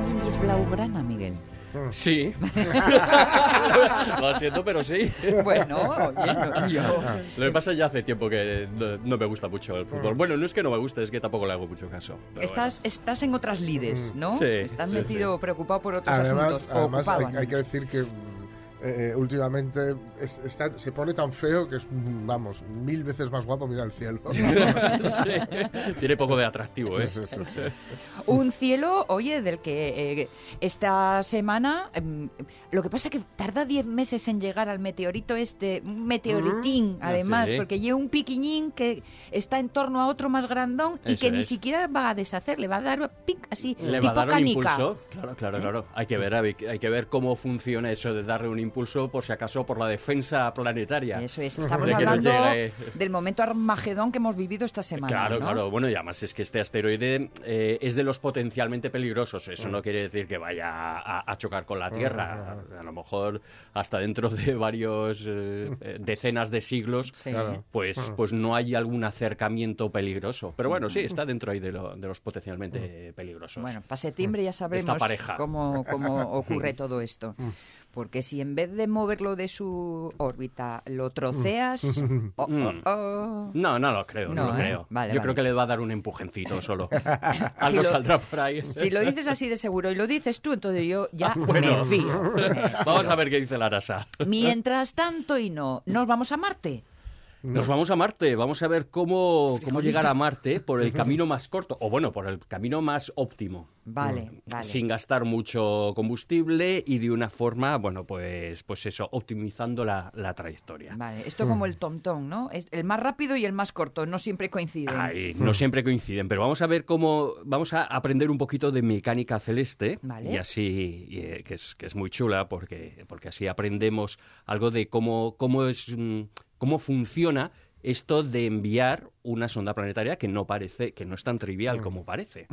también es blaugrana, Miguel? Sí. Lo siento, pero sí. Bueno, oye, no, yo... Lo que pasa es ya hace tiempo que no, no me gusta mucho el fútbol. Bueno, no es que no me guste, es que tampoco le hago mucho caso. Estás, estás en otras lides, ¿no? Sí, Estás sí, metido, preocupado por otros Además, asuntos. además hay, hay que decir que eh, últimamente es- está- se pone tan feo que es, mm, vamos, mil veces más guapo mirar el cielo. Sí. Tiene poco de atractivo, ¿eh? Sí, sí, sí, sí. Un cielo, oye, del que eh, esta semana, em, lo que pasa es que tarda 10 meses en llegar al meteorito este, un meteoritín, Ah, además, sí. porque lleva un piquiñín que está en torno a otro más grandón y Eso que ni es. siquiera va a deshacer, le va a dar pic así, Le tipo va a dar un canica. impulso. Claro, claro, claro. Hay que ver, hay que- hay que ver cómo funciona eso de darle un impulso, por si acaso, por la defensa planetaria. Eso es, estamos De hablando llegue- del momento Armagedón que hemos vivido esta semana. Claro, ¿no? claro. Bueno, y además es que este asteroide eh, es de los potencialmente peligrosos. Eso no quiere decir que vaya a, a chocar con la Tierra. A lo mejor hasta dentro de varios eh, eh, decenas de siglos, Sí. Pues, pues no hay algún acercamiento peligroso. Pero bueno, sí, está dentro ahí de, lo- de los potencialmente peligrosos. Bueno, para septiembre ya sabremos pareja. cómo, cómo ocurre todo esto. Porque si en vez de moverlo de su órbita lo troceas... oh, oh, oh. No, no lo creo, no, No, lo ¿eh? creo. Vale, Yo vale. creo que le va a dar un empujoncito solo. Algo lo- saldrá por ahí. Si lo dices así de seguro y lo dices tú, entonces yo ya Bueno. me fío. Vamos a ver qué dice la NASA. Mientras tanto y no, ¿nos vamos a Marte? Nos vamos a Marte, vamos a ver cómo, cómo llegar a Marte por el camino más corto, o bueno, por el camino más óptimo. Vale, vale. Sin gastar mucho combustible y de una forma, bueno, pues, pues eso, optimizando la, la trayectoria. Vale, esto como el tontón, ¿no? Es el más rápido y el más corto, no siempre coinciden. Ay, no siempre coinciden, pero vamos a ver cómo vamos a aprender un poquito de mecánica celeste Vale. y así y, eh, que es que es muy chula porque porque así aprendemos algo de cómo cómo es mm, cómo funciona esto de enviar una sonda planetaria que no parece que no es tan trivial como parece.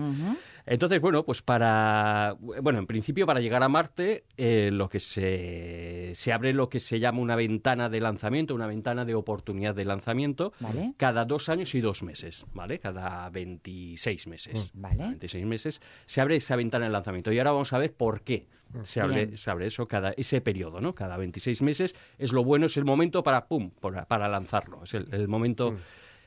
Entonces, bueno, pues para. Bueno, en principio, para llegar a Marte, eh, lo que se, se abre lo que se llama una ventana de lanzamiento, una ventana de oportunidad de lanzamiento, Vale. cada dos años y dos meses, ¿vale? Cada 26 meses. Mm, vale. Cada 26 meses se abre esa ventana de lanzamiento. Y ahora vamos a ver por qué se abre, se abre eso, cada, ese periodo, ¿no? Cada 26 meses es lo bueno, es el momento para, pum, para, para lanzarlo. Es el, el momento Mm.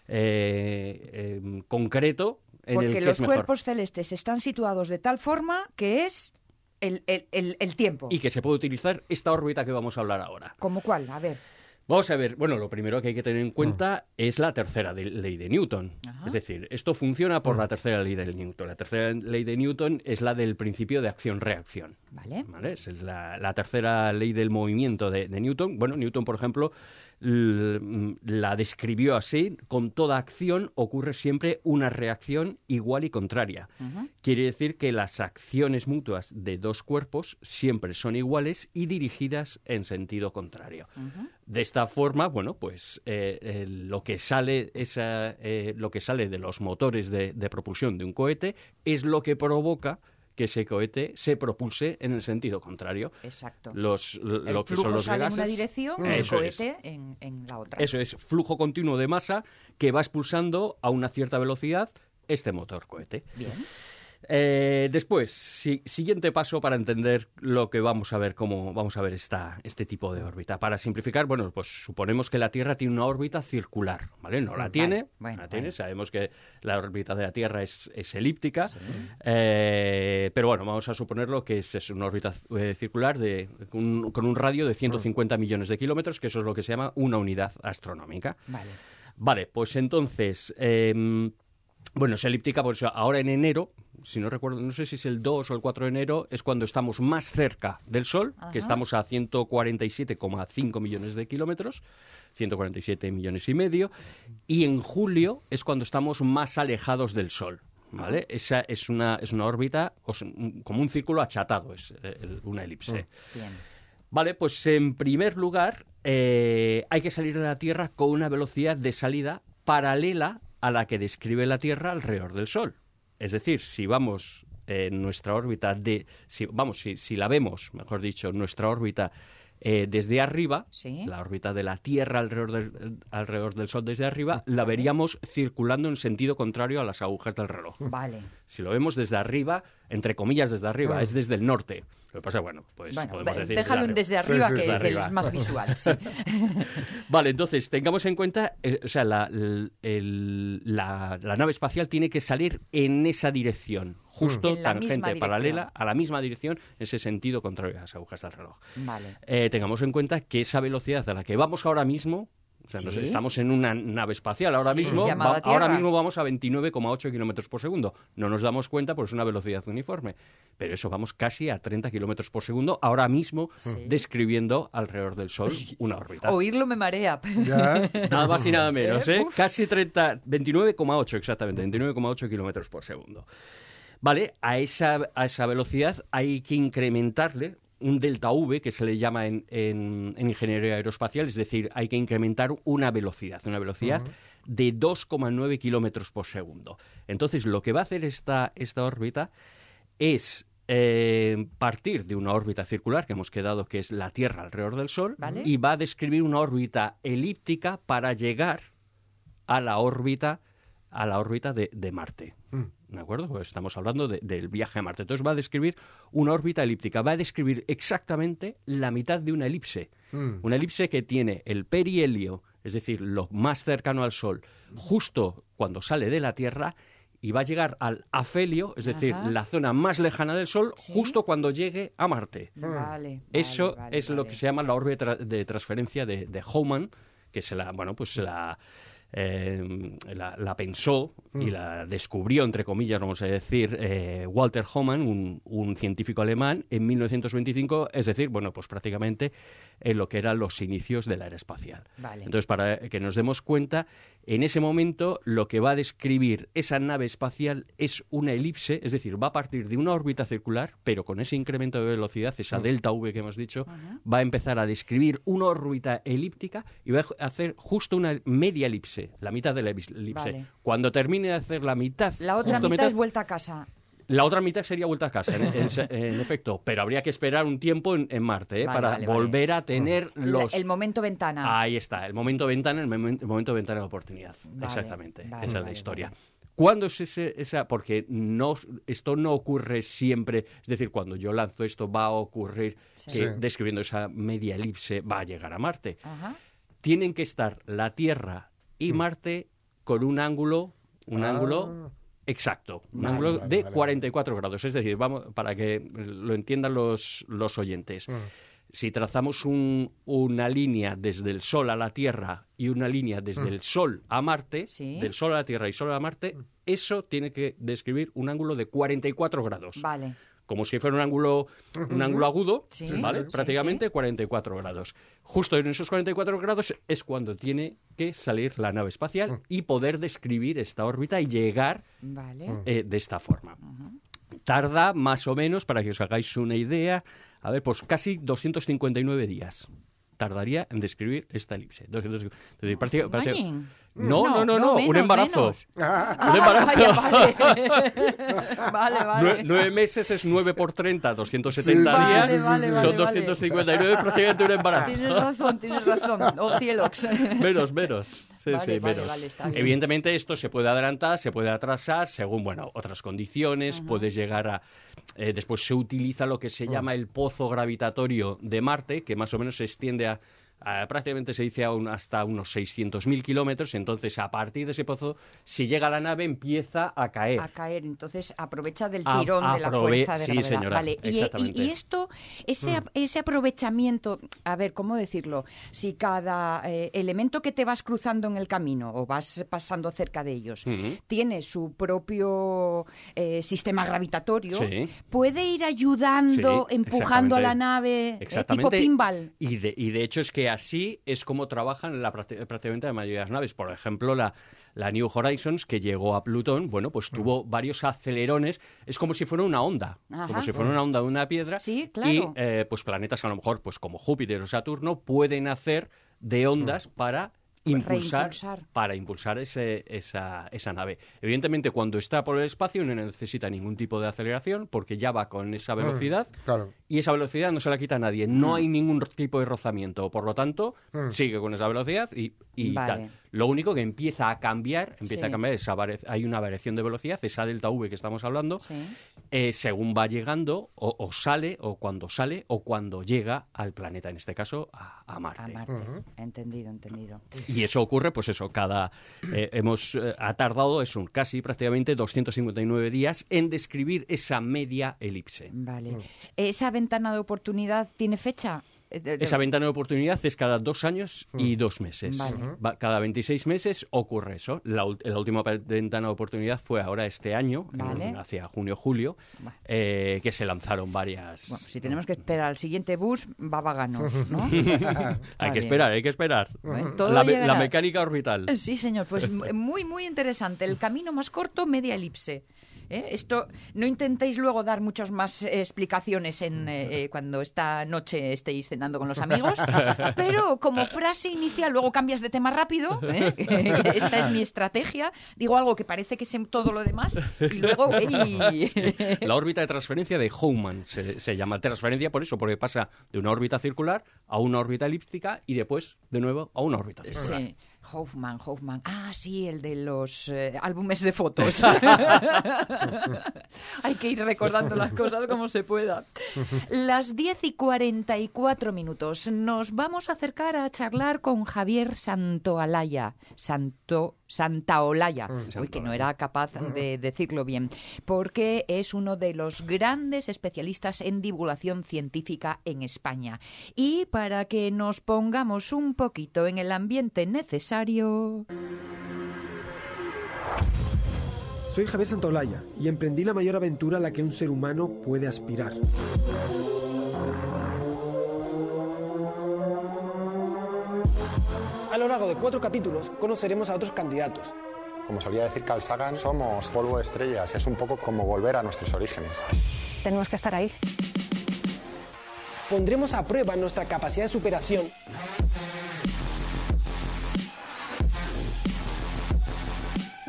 eh, eh, concreto en Porque el que los es mejor. cuerpos celestes están situados de tal forma que es el, el- el- el tiempo. y que se puede utilizar esta órbita que vamos a hablar ahora. ¿Como cuál? A ver. Vamos a ver, bueno, lo primero que hay que tener en cuenta es la tercera de- ley de Newton. Ajá. Es decir, esto funciona por la tercera ley de Newton. La tercera ley de Newton es la del principio de acción-reacción. Vale. ¿vale? Es la, la tercera ley del movimiento de, de Newton. Bueno, Newton, por ejemplo, mm, la describió así, con toda acción ocurre siempre una reacción igual y contraria. Quiere decir que las acciones mutuas de dos cuerpos siempre son iguales y dirigidas en sentido contrario. De esta forma, bueno, pues eh, eh, lo que sale esa, eh, lo que sale de los motores de, de propulsión de un cohete es lo que provoca que ese cohete se propulse en el sentido contrario. Exacto. Los, lo el que flujo son los sale en una gases- dirección y el Eso es. cohete en, en la otra. Eso es flujo continuo de masa que va expulsando a una cierta velocidad este motor cohete. Bien. Eh, después, si- siguiente paso para entender lo que vamos a ver, cómo vamos a ver esta, este tipo de órbita. Para simplificar, bueno, pues suponemos que la Tierra tiene una órbita circular, ¿vale? No la Vale, tiene, bueno, no la tiene. Sabemos que la órbita de la Tierra es, es elíptica, eh, pero bueno, vamos a suponerlo que es, es una órbita eh, circular de, un- con un radio de 150 millones de kilómetros, que eso es lo que se llama una unidad astronómica. Vale. Vale, pues entonces, em, bueno, es elíptica, pues ahora en enero, si no recuerdo, no sé si es el 2 o el 4 de enero, es cuando estamos más cerca del Sol, Ajá. que estamos a 147,5 millones de kilómetros, 147 millones y medio, y en julio es cuando estamos más alejados del Sol. ¿Vale? Esa es una, es una órbita o sea, como un círculo achatado, es eh, el- una elipse. Bien. Vale, pues en primer lugar eh, hay que salir de la Tierra con una velocidad de salida paralela a la que describe la Tierra alrededor del Sol. Es decir, si vamos eh, nuestra órbita de, si, vamos, si, si la vemos, mejor dicho, nuestra órbita eh, desde arriba, Sí. la órbita de la Tierra alrededor del, alrededor del Sol desde arriba, la Vale. veríamos circulando en sentido contrario a las agujas del reloj. Vale. Si lo vemos desde arriba, entre comillas desde arriba, Ah. es desde el norte. Lo que pasa, bueno, pues Bueno, podemos ve- decir déjalo en desde desde Sí, arriba, sí, que, que arriba. es más visual. Sí. Vale, entonces tengamos en cuenta, eh, o sea, la, el- la- la nave espacial tiene que salir en esa dirección, justo misma tangente, paralela a la misma dirección, en ese sentido contrario a las agujas del reloj. Vale. Eh, tengamos en cuenta que esa velocidad a la que vamos ahora mismo, o sea, nos- Sí. estamos en una nave espacial ahora Sí, mismo, va- ahora mismo vamos a 29,8 kilómetros por segundo. No nos damos cuenta porque es una velocidad uniforme, pero eso vamos casi a 30 kilómetros por segundo ahora mismo Sí. describiendo alrededor del Sol una órbita. Oírlo me marea. Ya. Nada más y nada menos, ¿Eh? ¿eh? Casi 30, 29,8 exactamente, 29,8 kilómetros por segundo. Vale, a esa, a esa velocidad hay que incrementarle un delta V, que se le llama en, en- en ingeniería aeroespacial, es decir, hay que incrementar una velocidad, una velocidad de 2,9 kilómetros por segundo. Entonces, lo que va a hacer esta, esta órbita es eh, partir de una órbita circular que hemos quedado que es la Tierra alrededor del Sol Vale. y va a describir una órbita elíptica para llegar a la órbita a la órbita de, de Marte. ¿De acuerdo? Pues estamos hablando de- del viaje a Marte. Entonces va a describir una órbita elíptica, va a describir exactamente la mitad de una elipse. Mm. Una elipse que tiene el perihelio, es decir, lo más cercano al Sol, justo cuando sale de la Tierra y va a llegar al afelio, es decir, Ajá. la zona más lejana del Sol, Sí. justo cuando llegue a Marte. Vale. Eso vale, es lo vale. que se llama la órbita de transferencia de, de Hohmann, que se la, bueno, pues la, eh, la, la pensó y la descubrió, entre comillas, vamos a decir, eh, Walter Hohmann, un, un científico alemán, en 1925, es decir, bueno, pues prácticamente en lo que eran los inicios de la era espacial. Vale. Entonces, para que nos demos cuenta, en ese momento lo que va a describir esa nave espacial es una elipse, es decir, va a partir de una órbita circular, pero con ese incremento de velocidad, esa delta V que hemos dicho, va a empezar a describir una órbita elíptica y va a hacer justo una media elipse, la mitad de la elipse. Vale. Cuando termine de hacer la mitad, La otra justo mitad es vuelta a casa. La otra mitad sería vuelta a casa, en, en- en efecto, pero habría que esperar un tiempo en, en Marte ¿eh? Vale, para vale, vale. volver a tener La- los... El momento ventana. Ahí está, el momento ventana, el, momen- el momento ventana de oportunidad. Vale, Exactamente, vale, esa es la historia. vale. ¿Cuándo es ese, esa? Porque no, esto no ocurre siempre, es decir, cuando yo lanzo esto va a ocurrir Sí. que Sí. describiendo esa media elipse va a llegar a Marte. Ajá. Tienen que estar la Tierra y Marte con un ángulo, un Mm. Ah. ángulo exacto, un Vale, ángulo vale, de vale, 44 grados. Es decir, vamos para que lo entiendan los, los oyentes. Mm. Si trazamos un- una línea desde el Sol a la Tierra y una línea desde el Sol a Marte, Sí. del Sol a la Tierra y Sol a Marte, eso tiene que describir un ángulo de 44 grados. Vale. Como si fuera un ángulo, un ángulo agudo, Sí, ¿vale? sí, sí, Prácticamente sí. 44 grados. Justo en esos 44 grados es cuando tiene que salir la nave espacial y poder describir esta órbita y llegar Vale. eh, de esta forma. Tarda más o menos, para que os hagáis una idea, a ver, pues casi 259 días tardaría en describir esta elipse. 200 es decir, práctica- práctica- No, no, no, no, un embarazo. Un embarazo. Ah, vale, vale. vale, vale. Nue- nueve meses es 9 por 30, 270 Sí, días. sí, sí, Vale, son vale. 259, prácticamente un embarazo. Tienes razón, tienes razón. Oh, cielox. Menos, menos. Sí, sí, menos. Evidentemente esto se puede adelantar, se puede atrasar según, bueno, otras condiciones, puedes llegar a... eh, después se utiliza lo que se llama el pozo gravitatorio de Marte, que más o menos se extiende a... a- prácticamente se dice hasta unos 600.000 kilómetros, entonces a partir de ese pozo, si llega la nave empieza a caer. a caer, entonces aprovecha del A- tirón de la fuerza de sí, gravedad. señora, vale. Y- y, exactamente. y esto, ese, ap- ese aprovechamiento, a ver, ¿cómo decirlo? Si cada eh, elemento que te vas cruzando en el camino o vas pasando cerca de ellos Ujú. tiene su propio eh, sistema gravitatorio, Sí. puede ir ayudando, Sí, empujando a la nave, eh, tipo pinball. Y de, y de hecho es que así es como trabajan la, prácti- prácticamente la mayoría de las naves. Por ejemplo, la, la New Horizons, que llegó a Plutón, bueno, pues tuvo varios acelerones. Es como si fuera una onda. Ajá. Como si fuera una onda de una piedra. Sí, claro. Y eh, pues planetas a lo mejor, pues como Júpiter o Saturno, pueden hacer de ondas para impulsar, Reimpulsar. para impulsar ese- esa, esa nave. Evidentemente, cuando está por el espacio no necesita ningún tipo de aceleración porque ya va con esa velocidad Claro. y esa velocidad no se la quita a nadie. No hay ningún tipo de rozamiento. Por lo tanto, Mm. sigue con esa velocidad y, y Vale. tal. Lo único que empieza a cambiar, empieza Sí. a cambiar, esa hay una variación de velocidad, esa delta V que estamos hablando, Sí. eh, según va llegando o, o sale, o cuando sale, o cuando llega al planeta, en este caso a, a Marte. A Marte. Entendido, entendido. Y eso ocurre, pues eso, cada... eh, hemos eh, ha tardado eso, casi prácticamente 259 días en describir esa media elipse. Vale. ¿Esa ventana de oportunidad tiene fecha? Eh, de- de- Esa ventana de oportunidad es cada dos años y dos meses. Vale. Va- Cada 26 meses ocurre eso. La, última ventana de oportunidad fue ahora este año, en- hacia junio-julio, Vale. eh, que se lanzaron varias... Bueno, si tenemos que esperar al siguiente bus, va vaganos, ¿no? hay que esperar, hay que esperar. La, la mecánica orbital. Sí, señor, pues muy, muy interesante. El camino más corto, media elipse. ¿Eh? Esto no intentéis luego dar muchas más eh, explicaciones en eh, eh, cuando esta noche estéis cenando con los amigos, pero como frase inicial luego cambias de tema rápido. Esta es mi estrategia. Digo algo que parece que sé todo lo demás y luego ¡ey! La órbita de transferencia de Hohmann se, se llama transferencia por eso, porque pasa de una órbita circular a una órbita elíptica y después de nuevo a una órbita circular. Sí, Hoffman, Hoffman. Ah, sí, el de los eh, álbumes de fotos. Hay que ir recordando las cosas como se pueda. Las 10 y 44 minutos. Nos vamos a acercar a charlar con Javier Santoalaya. Santo, Santaolalla. Uy, que no era capaz de decirlo bien. Porque es uno de los grandes especialistas en divulgación científica en España. Y para que nos pongamos un poquito en el ambiente necesario. Soy Javier Santolaya y emprendí la mayor aventura a la que un ser humano puede aspirar. A lo largo de cuatro capítulos conoceremos a otros candidatos. Como solía decir Carl Sagan, somos polvo de estrellas. Es un poco como volver a nuestros orígenes. Tenemos que estar ahí. Pondremos a prueba nuestra capacidad de superación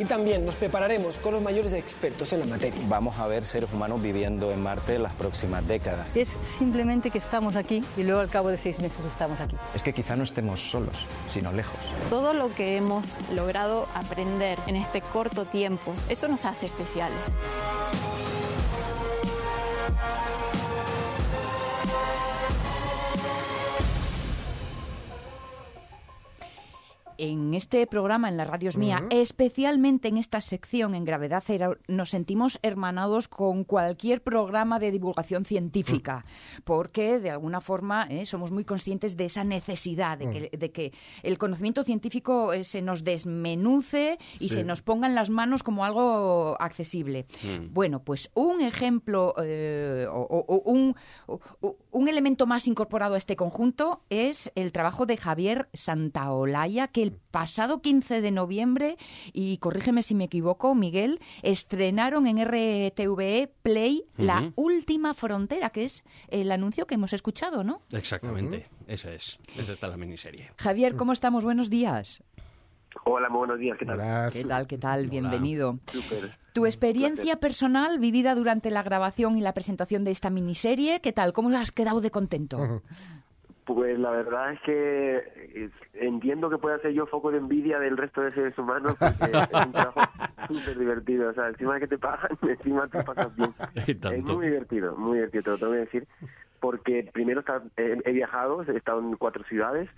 y también nos prepararemos con los mayores expertos en la materia. Vamos a ver seres humanos viviendo en Marte en las próximas décadas. Es simplemente que estamos aquí y luego al cabo de seis meses estamos aquí. Es que quizá no estemos solos, sino lejos. Todo lo que hemos logrado aprender en este corto tiempo, eso nos hace especiales. En este programa, en la radios mía, especialmente en esta sección en Gravedad Cero, nos sentimos hermanados con cualquier programa de divulgación científica, porque de alguna forma eh, somos muy conscientes de esa necesidad de que, de que el conocimiento científico eh, se nos desmenuce y se nos ponga en las manos como algo accesible. Bueno, pues un ejemplo eh, o, un, o- un elemento más incorporado a este conjunto es el trabajo de Javier Santaolalla, que el pasado 15 de noviembre, y corrígeme si me equivoco, Miguel, estrenaron en RTVE Play La. Última Frontera, que es el anuncio que hemos escuchado, ¿no? Exactamente, esa es. Esa está la miniserie. Javier, ¿cómo estamos? Buenos días. Hola, muy buenos días, ¿qué tal? Verás, ¿Qué tal? ¿Qué tal? Bienvenido. Súper. Tu experiencia personal vivida durante la grabación y la presentación de esta miniserie, ¿qué tal? ¿Cómo has quedado de contento? Pues la verdad es que eh, entiendo que pueda ser yo foco de envidia del resto de seres humanos porque es un trabajo súper divertido. O sea, encima que te pagan, encima te pasas bien. Es muy divertido, muy divertido, te lo tengo que decir. Porque primero está- he, he viajado, he estado en cuatro ciudades,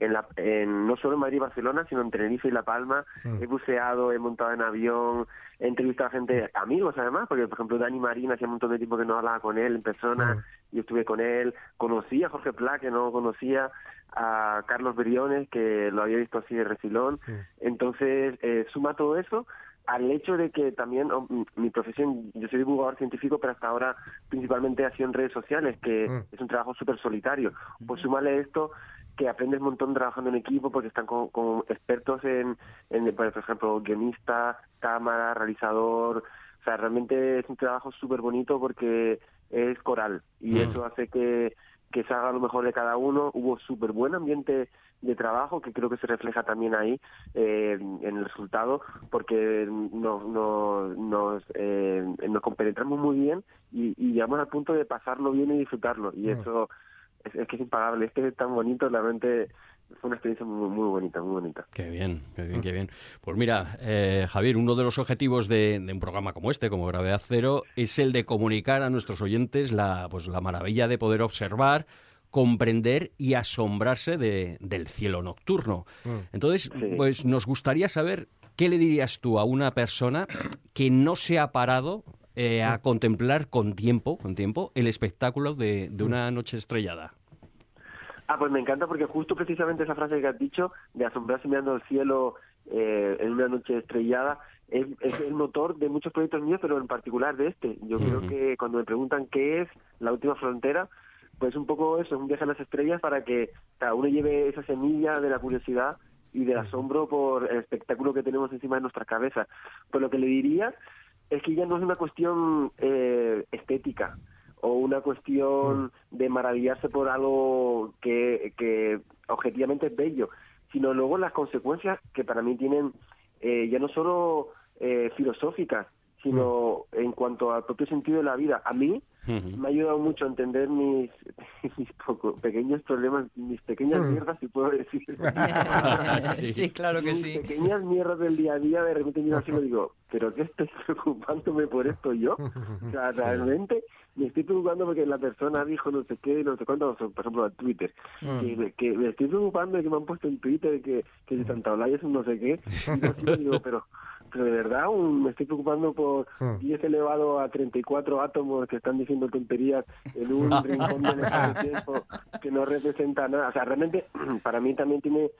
en la, en, no solo en Madrid y Barcelona, sino en Tenerife y La Palma. He buceado, he montado en avión, he entrevistado a gente, amigos además, porque por ejemplo Dani Marín hacía un montón de tiempo que no hablaba con él en persona, y estuve con él. Conocí a Jorge Pla, que no conocía, a Carlos Beriones, que lo había visto así de refilón. Entonces, eh, suma todo eso al hecho de que también oh, mi profesión, yo soy divulgador científico, pero hasta ahora principalmente ha sido en redes sociales, que Mm. es un trabajo súper solitario. Pues súmale esto que aprendes un montón trabajando en equipo porque están con, con expertos en, en, por ejemplo, guionista, cámara, realizador. O sea, realmente es un trabajo súper bonito porque es coral y Mm. eso hace que, que se haga lo mejor de cada uno. Hubo súper buen ambiente de trabajo que creo que se refleja también ahí eh, en el resultado porque nos, nos, nos, eh, nos compenetramos muy bien y, y, llegamos al punto de pasarlo bien y disfrutarlo y mm. eso es, es, que es impagable, es que es tan bonito, realmente fue una experiencia muy, muy bonita, muy bonita. Qué bien, qué bien, qué bien. Pues mira, eh, Javier, uno de los objetivos de, de, un programa como este, como Gravedad Cero, es el de comunicar a nuestros oyentes la, pues, la maravilla de poder observar comprender y asombrarse de, del cielo nocturno. Mm. Entonces, pues nos gustaría saber qué le dirías tú a una persona que no se ha parado eh, a mm. contemplar con tiempo, con tiempo, el espectáculo de, de, una noche estrellada. Ah, pues me encanta porque justo precisamente esa frase que has dicho de asombrarse mirando el cielo eh, en una noche estrellada es, es, el motor de muchos proyectos míos, pero en particular de este. Yo creo que cuando me preguntan qué es la última frontera, pues un poco eso, un viaje a las estrellas para que cada uno lleve esa semilla de la curiosidad y del asombro por el espectáculo que tenemos encima de nuestra cabeza. Pues lo que le diría es que ya no es una cuestión eh, estética una cuestión de maravillarse por algo que, que objetivamente es bello, sino luego las consecuencias que para mí tienen eh, ya no solo eh, filosóficas, sino en cuanto al propio sentido de la vida. A mí, me ha ayudado mucho a entender mis, mis pequeños problemas, mis pequeñas mm. mierdas, si puedo decir. sí, claro que mis sí. pequeñas mierdas del día a día, de repente miro así y digo, ¿pero qué estoy preocupándome por esto yo? O sea, realmente me estoy preocupando porque la persona dijo no sé qué, no sé cuánto, por ejemplo, en Twitter, mm. que, me, que, me estoy preocupando de que me han puesto en Twitter que, que si Santa Olaya es un no sé qué. Y yo digo, pero pero de verdad me estoy preocupando por 10 hmm. elevado a 34 átomos que están diciendo tonterías en un rincón del tiempo que no representa nada. O sea, realmente para mí también tiene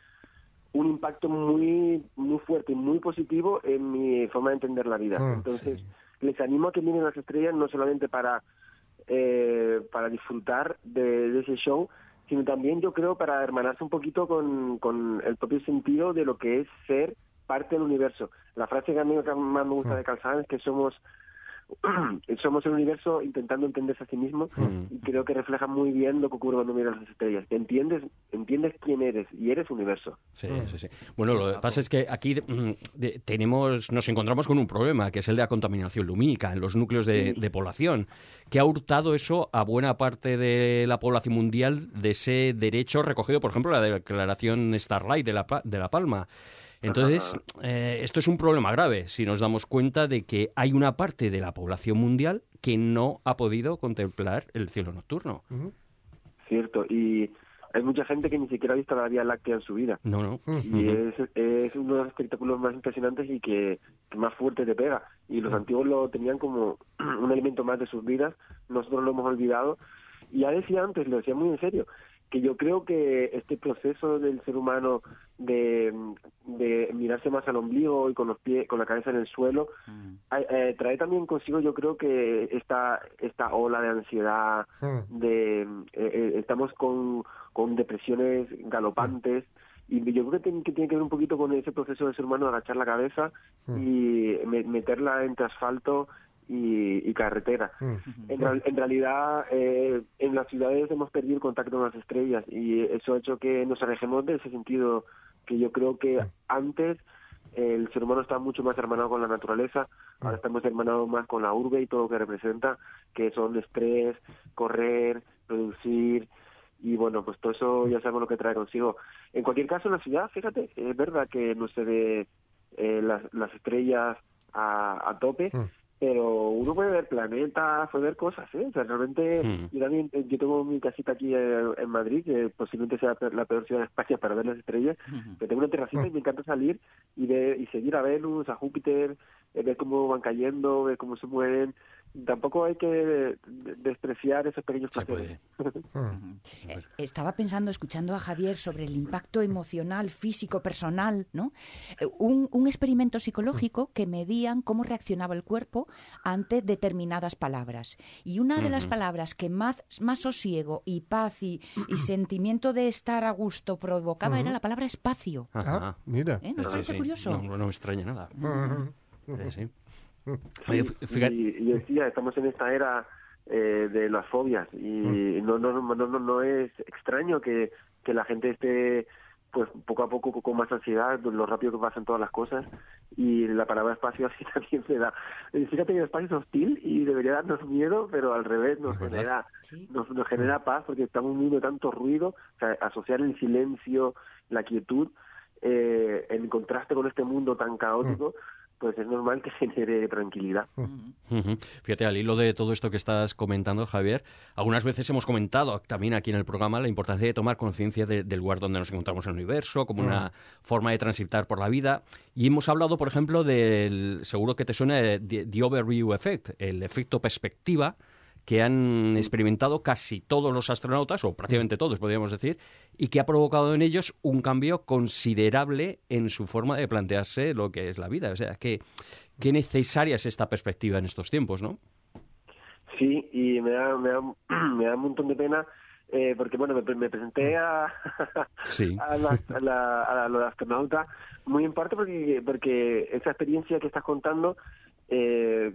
un impacto muy muy fuerte y muy positivo en mi forma de entender la vida. Hmm, Entonces, les animo a que miren las estrellas no solamente para eh, para disfrutar de, de, ese show, sino también yo creo para hermanarse un poquito con, con el propio sentido de lo que es ser parte del universo. La frase que a mí más me gusta mm. de Carl es que somos somos el universo intentando entenderse a sí mismo mm. y creo que refleja muy bien lo que ocurre cuando miras las estrellas. entiendes, entiendes quién eres y eres universo. Sí, sí, sí. Bueno, lo que pasa es que aquí mm, tenemos, nos encontramos con un problema, que es el de la contaminación lumínica en los núcleos de, población, que ha hurtado eso a buena parte de la población mundial de ese derecho recogido, por ejemplo, la declaración Starlight de La, de la Palma. Entonces, eh, esto es un problema grave si nos damos cuenta de que hay una parte de la población mundial que no ha podido contemplar el cielo nocturno. Cierto, y hay mucha gente que ni siquiera ha visto la Vía Láctea en su vida. No, no. Y es, uno de los espectáculos más impresionantes y que, más fuerte te pega. Y los antiguos lo tenían como un elemento más de sus vidas, nosotros lo hemos olvidado. Y ya decía antes, lo decía muy en serio, que yo creo que este proceso del ser humano de, de mirarse más al ombligo y con los pies con la cabeza en el suelo mm. eh, trae también consigo yo creo que esta esta ola de ansiedad mm. de eh, eh, estamos con, con depresiones galopantes y yo creo que tiene, que tiene que ver un poquito con ese proceso del ser humano de agachar la cabeza mm. y meterla entre asfalto y, carretera. Mm. En, realidad, eh, en las ciudades hemos perdido el contacto con las estrellas y eso ha hecho que nos alejemos de ese sentido que yo creo que mm. antes el ser humano estaba mucho más hermanado con la naturaleza, ahora mm. estamos hermanados más con la urbe y todo lo que representa, que son estrés, correr, producir, y bueno, pues todo eso ya sabemos lo que trae consigo. En cualquier caso, en la ciudad, fíjate, es verdad que no se ve eh, las, las estrellas a, a tope, pero uno puede ver planetas, puede ver cosas, ¿eh? O sea, realmente hmm. yo también, eh, yo tengo mi casita aquí eh, en Madrid, que posiblemente sea la peor ciudad de España para ver las estrellas, pero tengo una terracita y me encanta salir y ver y seguir a Venus, a Júpiter, ver cómo van cayendo, ver cómo se mueven, tampoco hay que despreciar esos pequeños placeres. Eh, estaba pensando, escuchando a Javier, sobre el impacto emocional, físico, personal, ¿no? Eh, un, un experimento psicológico que medían cómo reaccionaba el cuerpo ante determinadas palabras. Y una de las palabras que más, más sosiego y paz y, sentimiento de estar a gusto provocaba era la palabra espacio. Ah, mira. ¿Eh? ¿No parece curioso? No, me extraña nada. sí. Y, decía, estamos en esta era eh, de las fobias y no, no, no, no, no es extraño que, que la gente esté pues poco a poco con más ansiedad, lo rápido que pasan todas las cosas y la palabra espacio así también se da. Fíjate que el espacio es hostil y debería darnos miedo, pero al revés nos genera nos, nos, genera paz porque estamos viendo tanto ruido, o sea, asociar el silencio, la quietud eh, en contraste con este mundo tan caótico, pues es normal que genere tranquilidad. Fíjate, al hilo de todo esto que estás comentando, Javier, algunas veces hemos comentado también aquí en el programa la importancia de tomar conciencia del lugar donde nos encontramos en el universo, como una forma de transitar por la vida. Y hemos hablado, por ejemplo, del, seguro que te suena, de, the Overview Effect, el efecto perspectiva, que han experimentado casi todos los astronautas, o prácticamente todos, podríamos decir, y que ha provocado en ellos un cambio considerable en su forma de plantearse lo que es la vida. O sea, que qué necesaria es esta perspectiva en estos tiempos, ¿no? Sí, y me da, me da, me da un montón de pena eh, porque bueno, me, presenté a, a, la, a, la, a, los astronautas muy en parte porque, porque esa experiencia que estás contando eh,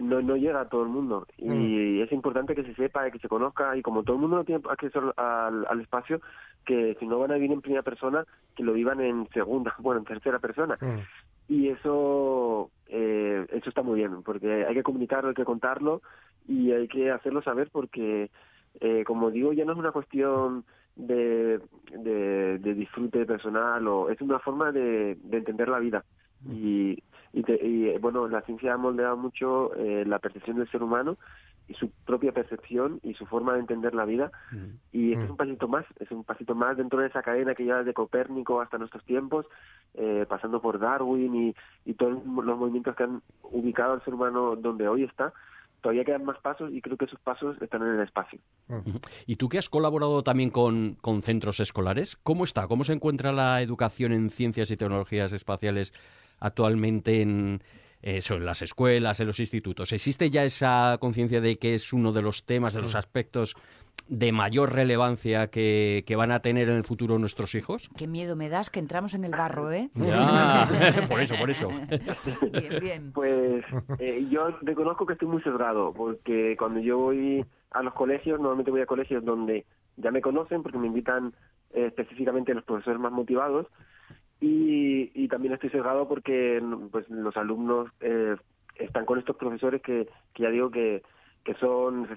no, no llega a todo el mundo y mm. es importante que se sepa, que se conozca y como todo el mundo no tiene acceso al, al espacio, que si no van a vivir en primera persona, que lo vivan en segunda, bueno, en tercera persona. Mm. Y eso, eh, eso está muy bien, porque hay que comunicarlo, hay que contarlo y hay que hacerlo saber porque, eh, como digo, ya no es una cuestión de, de, de disfrute personal o es una forma de, de entender la vida. Mm. Y y, bueno, la ciencia ha moldeado mucho eh, la percepción del ser humano y su propia percepción y su forma de entender la vida. Y este es un pasito más, es un pasito más dentro de esa cadena que lleva de Copérnico hasta nuestros tiempos, eh, pasando por Darwin y, y todos los movimientos que han ubicado al ser humano donde hoy está. Todavía quedan más pasos y creo que esos pasos están en el espacio. ¿Y tú que has colaborado también con, con centros escolares? ¿Cómo está? ¿Cómo se encuentra la educación en ciencias y tecnologías espaciales actualmente en, eso, en las escuelas, en los institutos. ¿Existe ya esa conciencia de que es uno de los temas, de los mm. aspectos de mayor relevancia que, van a tener en el futuro nuestros hijos? Qué miedo me das que entramos en el barro, ¿eh? Ya, por eso, por eso. bien, bien. Pues eh, yo reconozco que estoy muy cerrado, porque cuando yo voy a los colegios, normalmente voy a colegios donde ya me conocen, porque me invitan eh, específicamente los profesores más motivados, y, y también estoy cerrado porque pues los alumnos eh, están con estos profesores que, que ya digo que, que son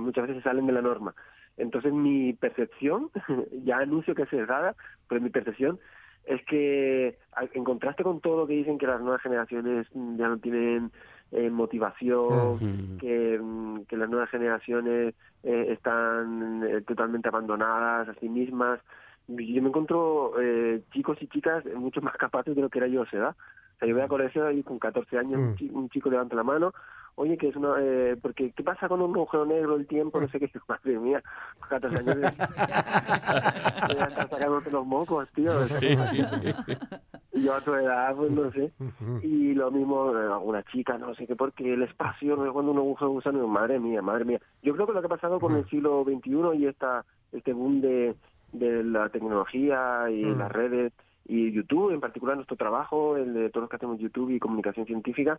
muchas veces salen de la norma. Entonces mi percepción ya anuncio que es cerrada pero mi percepción es que en contraste con todo lo que dicen que las nuevas generaciones ya no tienen eh, motivación, que, mm, que, las nuevas generaciones eh, están eh, totalmente abandonadas a sí mismas, yo me encuentro eh, chicos y chicas mucho más capaces de lo que era yo a esa edad. O sea, yo voy a colegio y con 14 años mm. un, chico, levanta la mano, oye, que es una... Eh, porque, ¿qué pasa con un agujero negro, el tiempo? No sé qué. Madre mía, 14 años... estás sacándote los mocos, tío. y yo a tu edad, pues no sé. Y lo mismo, eh, una chica, no sé qué, porque el espacio, no es cuando un agujero gusano, madre mía, madre mía. Yo creo que lo que ha pasado con el siglo XXI y esta este boom de de la tecnología y mm. las redes y YouTube, en particular nuestro trabajo, el de todos los que hacemos YouTube y comunicación científica,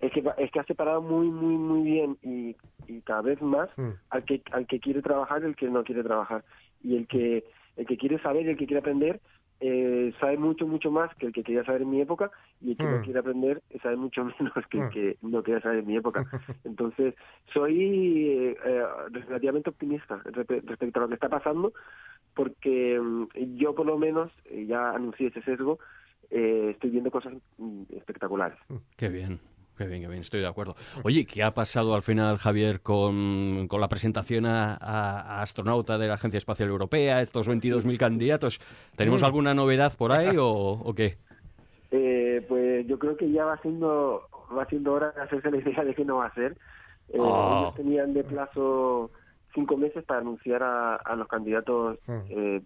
es que es que ha separado muy muy muy bien y, y cada vez más mm. al que al que quiere trabajar y el que no quiere trabajar y el que el que quiere saber y el que quiere aprender eh, sabe mucho, mucho más que el que quería saber en mi época y el que no hmm. quiere aprender sabe mucho menos que el hmm. que no quería saber en mi época. Entonces, soy eh, relativamente optimista respecto a lo que está pasando porque mm, yo por lo menos eh, ya anuncié ese sesgo, eh, estoy viendo cosas mm, espectaculares. Qué bien. Qué bien, qué bien, estoy de acuerdo. Oye, ¿qué ha pasado al final, Javier, con, con la presentación a, astronauta de la Agencia Espacial Europea, estos 22.000 candidatos? ¿Tenemos alguna novedad por ahí o, qué? Eh, pues yo creo que ya va siendo, va siendo hora de hacerse la idea de qué no va a ser. Eh, ah. Ellos tenían de plazo cinco meses para anunciar a, los candidatos ah. eh,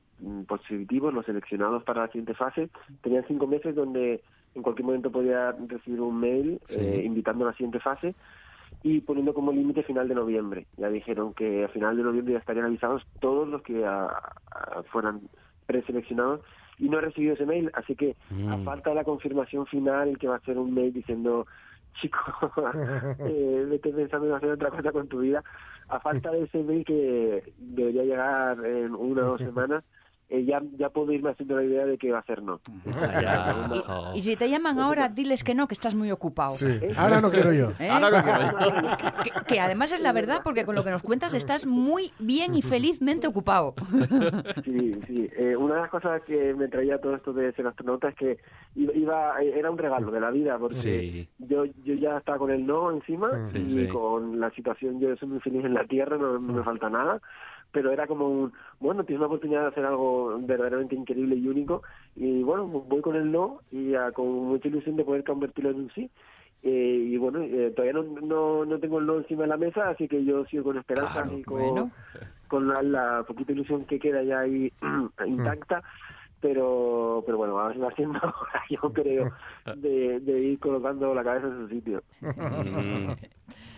positivos, los seleccionados para la siguiente fase. Tenían cinco meses donde en cualquier momento podía recibir un mail eh, invitando a la siguiente fase y poniendo como límite final de noviembre. Ya dijeron que a final de noviembre ya estarían avisados todos los que fueran preseleccionados y no he recibido ese mail, así que a mm. falta de la confirmación final, que va a ser un mail diciendo chico, eh, vete pensando en hacer otra cosa con tu vida. A falta de ese mail que debería llegar en una o dos semanas, eh, ya, ya puedo irme haciendo la idea de que va a ser no. y, y, si te llaman ahora, diles que no, que estás muy ocupado. Sí. Ahora no quiero yo. ¿Eh? Ahora no quiero yo. Que, que, además es la verdad, porque con lo que nos cuentas estás muy bien y felizmente ocupado. Sí, sí. Eh, una de las cosas que me traía todo esto de ser astronauta es que iba, era un regalo de la vida, porque Sí. yo, yo ya estaba con el no encima Sí, y sí. con la situación, yo soy muy feliz en la Tierra, no, no me falta nada pero era como un, bueno, tienes una oportunidad de hacer algo verdaderamente increíble y único, y bueno, voy con el no y ah, con mucha ilusión de poder convertirlo en un sí. Eh, y bueno, eh, todavía no, no, no tengo el no encima de la mesa, así que yo sigo con esperanza Claro, y con, bueno. con la, la poquita ilusión que queda ya ahí intacta. Pero, pero bueno, va hora, yo creo, de, de ir colocando la cabeza en su sitio.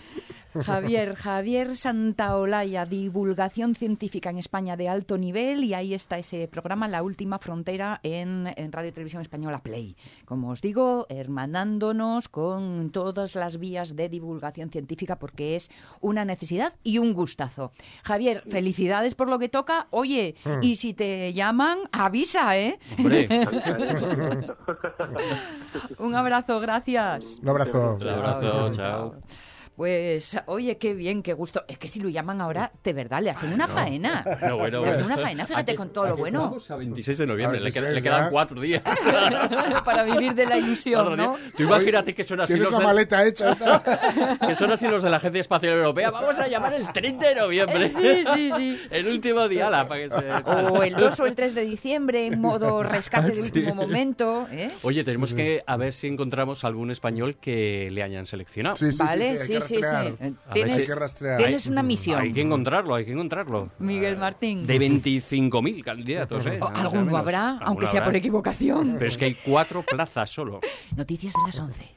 Javier, Javier Santaolalla, divulgación científica en España de alto nivel y ahí está ese programa La Última Frontera en, en Radio y Televisión Española Play. Como os digo, hermanándonos con todas las vías de divulgación científica porque es una necesidad y un gustazo. Javier, felicidades por lo que toca. Oye, y si te llaman, avisa, ¿eh? Hombre, Un abrazo, gracias. Un abrazo. un abrazo, chao. Pues, oye, qué bien, qué gusto. Es que si lo llaman ahora, de verdad, le hacen una faena. Bueno, bueno, Le hacen una faena, fíjate Aquí- con todo lo aquí bueno. Estamos a 26 de noviembre, le, queda- 26 le quedan cuatro días. Para vivir de la ilusión, Cuatro ¿no? días. Tú imagínate que son así Tienes los la de, maleta hecha. que son así los de la Agencia Espacial Europea. Vamos a llamar el 30 de noviembre. Sí, sí, sí. El último día, la, para que se... O el 2 o el 3 de diciembre en modo rescate de último momento. ¿eh? Oye, tenemos que a ver si encontramos algún español que le hayan seleccionado. Sí, sí, vale, sí, sí, hay sí, que sí, rastrear. sí. Eh, Tienes, Hay que rastrear. tienes una misión. Hay que encontrarlo, hay que encontrarlo. Miguel Martín. De 25.000 candidatos, ¿eh? Alguno habrá, aunque sea por equivocación. Pero es que hay cuatro plazas solo. Noticias de las 11.